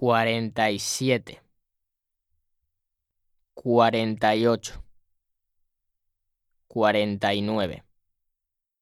cuarenta y siete, cuarenta y ocho, cuarenta y nueve.